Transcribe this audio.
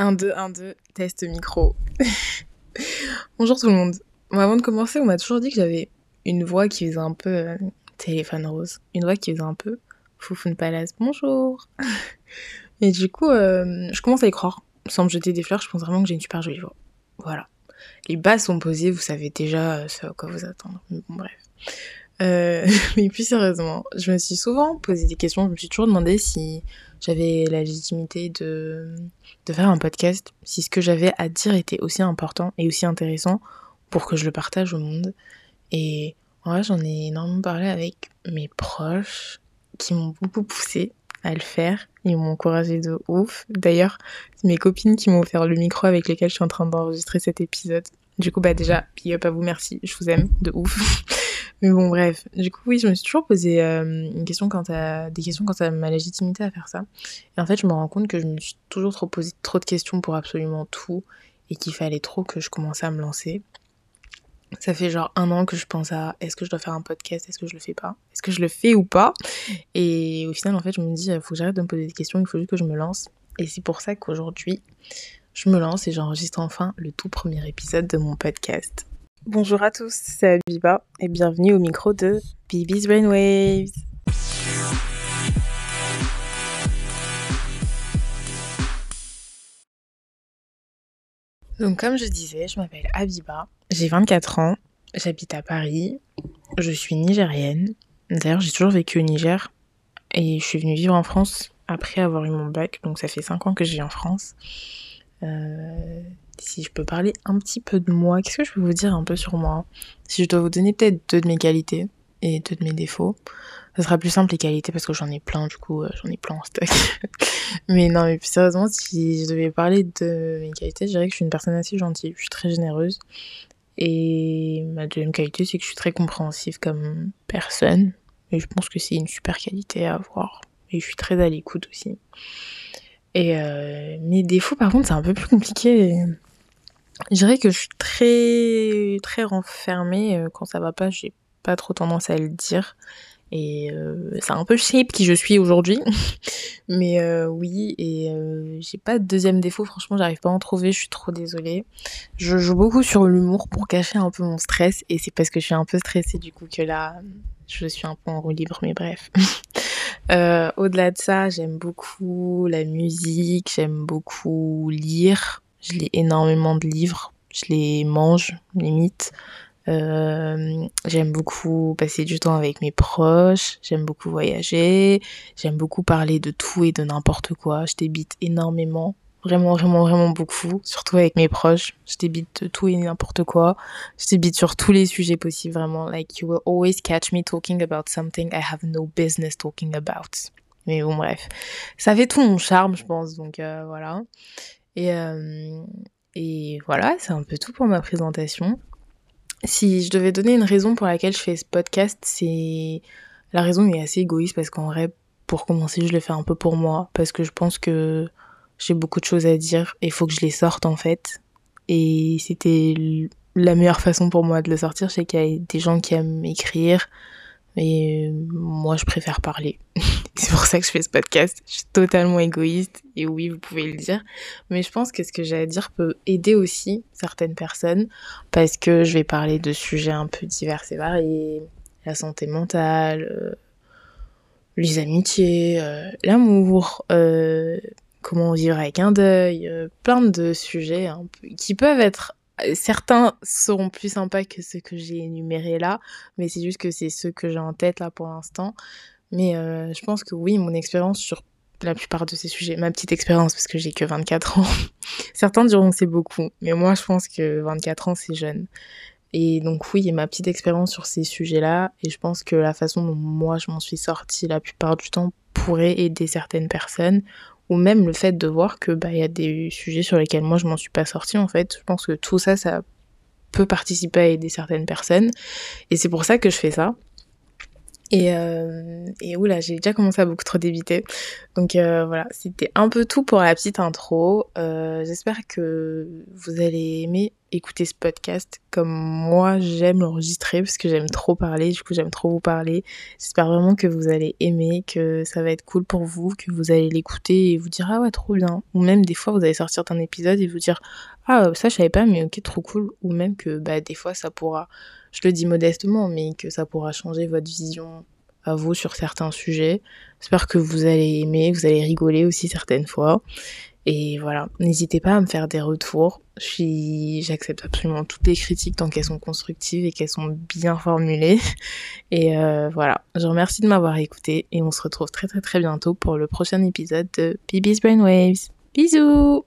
1, 2, 1, 2, test micro. Bonjour tout le monde. avant de commencer, on m'a toujours dit que j'avais une voix qui faisait un peu euh, téléphone rose. Une voix qui faisait un peu Foufoune Palace. Bonjour. Et du coup, euh, je commence à y croire. Sans me jeter des fleurs, je pense vraiment que j'ai une super jolie voix. Voilà. Les bases sont posées, vous savez déjà ce à quoi vous attendre. bon, bref. Euh, mais plus sérieusement, je me suis souvent posé des questions. Je me suis toujours demandé si j'avais la légitimité de, de faire un podcast, si ce que j'avais à dire était aussi important et aussi intéressant pour que je le partage au monde. Et en vrai, j'en ai énormément parlé avec mes proches qui m'ont beaucoup poussé à le faire. Ils m'ont encouragé de ouf. D'ailleurs, mes copines qui m'ont offert le micro avec lesquelles je suis en train d'enregistrer cet épisode. Du coup, bah déjà, big up à vous, merci. Je vous aime de ouf. Mais bon, bref. Du coup, oui, je me suis toujours posé euh, une question à, des questions quant à ma légitimité à faire ça. Et en fait, je me rends compte que je me suis toujours trop posé trop de questions pour absolument tout et qu'il fallait trop que je commençais à me lancer. Ça fait genre un an que je pense à est-ce que je dois faire un podcast, est-ce que je le fais pas, est-ce que je le fais ou pas? Et au final, en fait, je me dis, il faut que j'arrête de me poser des questions, il faut juste que je me lance. Et c'est pour ça qu'aujourd'hui, je me lance et j'enregistre enfin le tout premier épisode de mon podcast. Bonjour à tous, c'est Abiba et bienvenue au micro de Bibi's Brainwaves. Donc comme je disais, je m'appelle Abiba, j'ai 24 ans, j'habite à Paris, je suis nigérienne. D'ailleurs, j'ai toujours vécu au Niger et je suis venue vivre en France après avoir eu mon bac, donc ça fait 5 ans que je vis en France. Euh, si je peux parler un petit peu de moi, qu'est-ce que je peux vous dire un peu sur moi? Si je dois vous donner peut-être deux de mes qualités et deux de mes défauts, ce sera plus simple les qualités parce que j'en ai plein, du coup, euh, j'en ai plein en stock. mais non, mais sérieusement, si je devais parler de mes qualités, je dirais que je suis une personne assez gentille, je suis très généreuse. Et ma deuxième qualité, c'est que je suis très compréhensive comme personne. Et je pense que c'est une super qualité à avoir. Et je suis très à l'écoute aussi. Et euh, mes défauts, par contre, c'est un peu plus compliqué. Je dirais que je suis très très renfermée euh, quand ça va pas, j'ai pas trop tendance à le dire et euh, c'est un peu shape qui je suis aujourd'hui. Mais euh, oui et j'ai pas de deuxième défaut, franchement, j'arrive pas à en trouver, je suis trop désolée. Je joue beaucoup sur l'humour pour cacher un peu mon stress et c'est parce que je suis un peu stressée du coup que là je suis un peu en roue libre mais bref. au-delà de ça, j'aime beaucoup la musique, j'aime beaucoup lire je lis énormément de livres, je les mange, limite. Euh, j'aime beaucoup passer du temps avec mes proches, j'aime beaucoup voyager, j'aime beaucoup parler de tout et de n'importe quoi. Je débite énormément, vraiment, vraiment, vraiment beaucoup, surtout avec mes proches. Je débite de tout et n'importe quoi. Je débite sur tous les sujets possibles, vraiment. Like, you will always catch me talking about something I have no business talking about. Mais bon, bref. Ça fait tout mon charme, je pense, donc euh, voilà. Et, euh, et voilà, c'est un peu tout pour ma présentation. Si je devais donner une raison pour laquelle je fais ce podcast, c'est la raison est assez égoïste parce qu'en vrai, pour commencer, je le fais un peu pour moi parce que je pense que j'ai beaucoup de choses à dire et il faut que je les sorte en fait. Et c'était la meilleure façon pour moi de le sortir, c'est qu'il y a des gens qui aiment écrire, et moi, je préfère parler. c'est pour ça que je fais ce podcast. Je suis totalement égoïste. Et oui, vous pouvez le dire. Mais je pense que ce que j'ai à dire peut aider aussi certaines personnes. Parce que je vais parler de sujets un peu divers et variés. La santé mentale, euh, les amitiés, euh, l'amour, euh, comment vivre avec un deuil. plein de sujets qui peuvent être certains seront plus sympas que ceux que j'ai énumérés là, mais c'est juste que c'est ceux que j'ai en tête là pour l'instant. Mais euh, je pense que oui, mon expérience sur la plupart de ces sujets, ma petite expérience, parce que j'ai que 24 ans, certains diront que c'est beaucoup, mais moi je pense que 24 ans c'est jeune. Et donc oui, ma petite expérience sur ces sujets-là, et je pense que la façon dont moi je m'en suis sortie la plupart du temps pourrait aider certaines personnes, ou même le fait de voir que bah il y a des sujets sur lesquels moi je m'en suis pas sortie en fait je pense que tout ça ça peut participer à aider certaines personnes et c'est pour ça que je fais ça et, euh, et oula, j'ai déjà commencé à beaucoup trop débiter. Donc euh, voilà, c'était un peu tout pour la petite intro. Euh, J'espère que vous allez aimer écouter ce podcast comme moi j'aime l'enregistrer parce que j'aime trop parler, du coup j'aime trop vous parler. J'espère vraiment que vous allez aimer, que ça va être cool pour vous, que vous allez l'écouter et vous dire ah ouais trop bien. Ou même des fois vous allez sortir d'un épisode et vous dire ah ça je savais pas mais ok trop cool. Ou même que bah des fois ça pourra, je le dis modestement, mais que ça pourra changer votre vision à vous sur certains sujets. J'espère que vous allez aimer, vous allez rigoler aussi certaines fois. Et voilà, n'hésitez pas à me faire des retours. J'accepte absolument toutes les critiques tant qu'elles sont constructives et qu'elles sont bien formulées. Et euh, voilà, je remercie de m'avoir écouté et on se retrouve très très très bientôt pour le prochain épisode de BB's Brainwaves. Bisous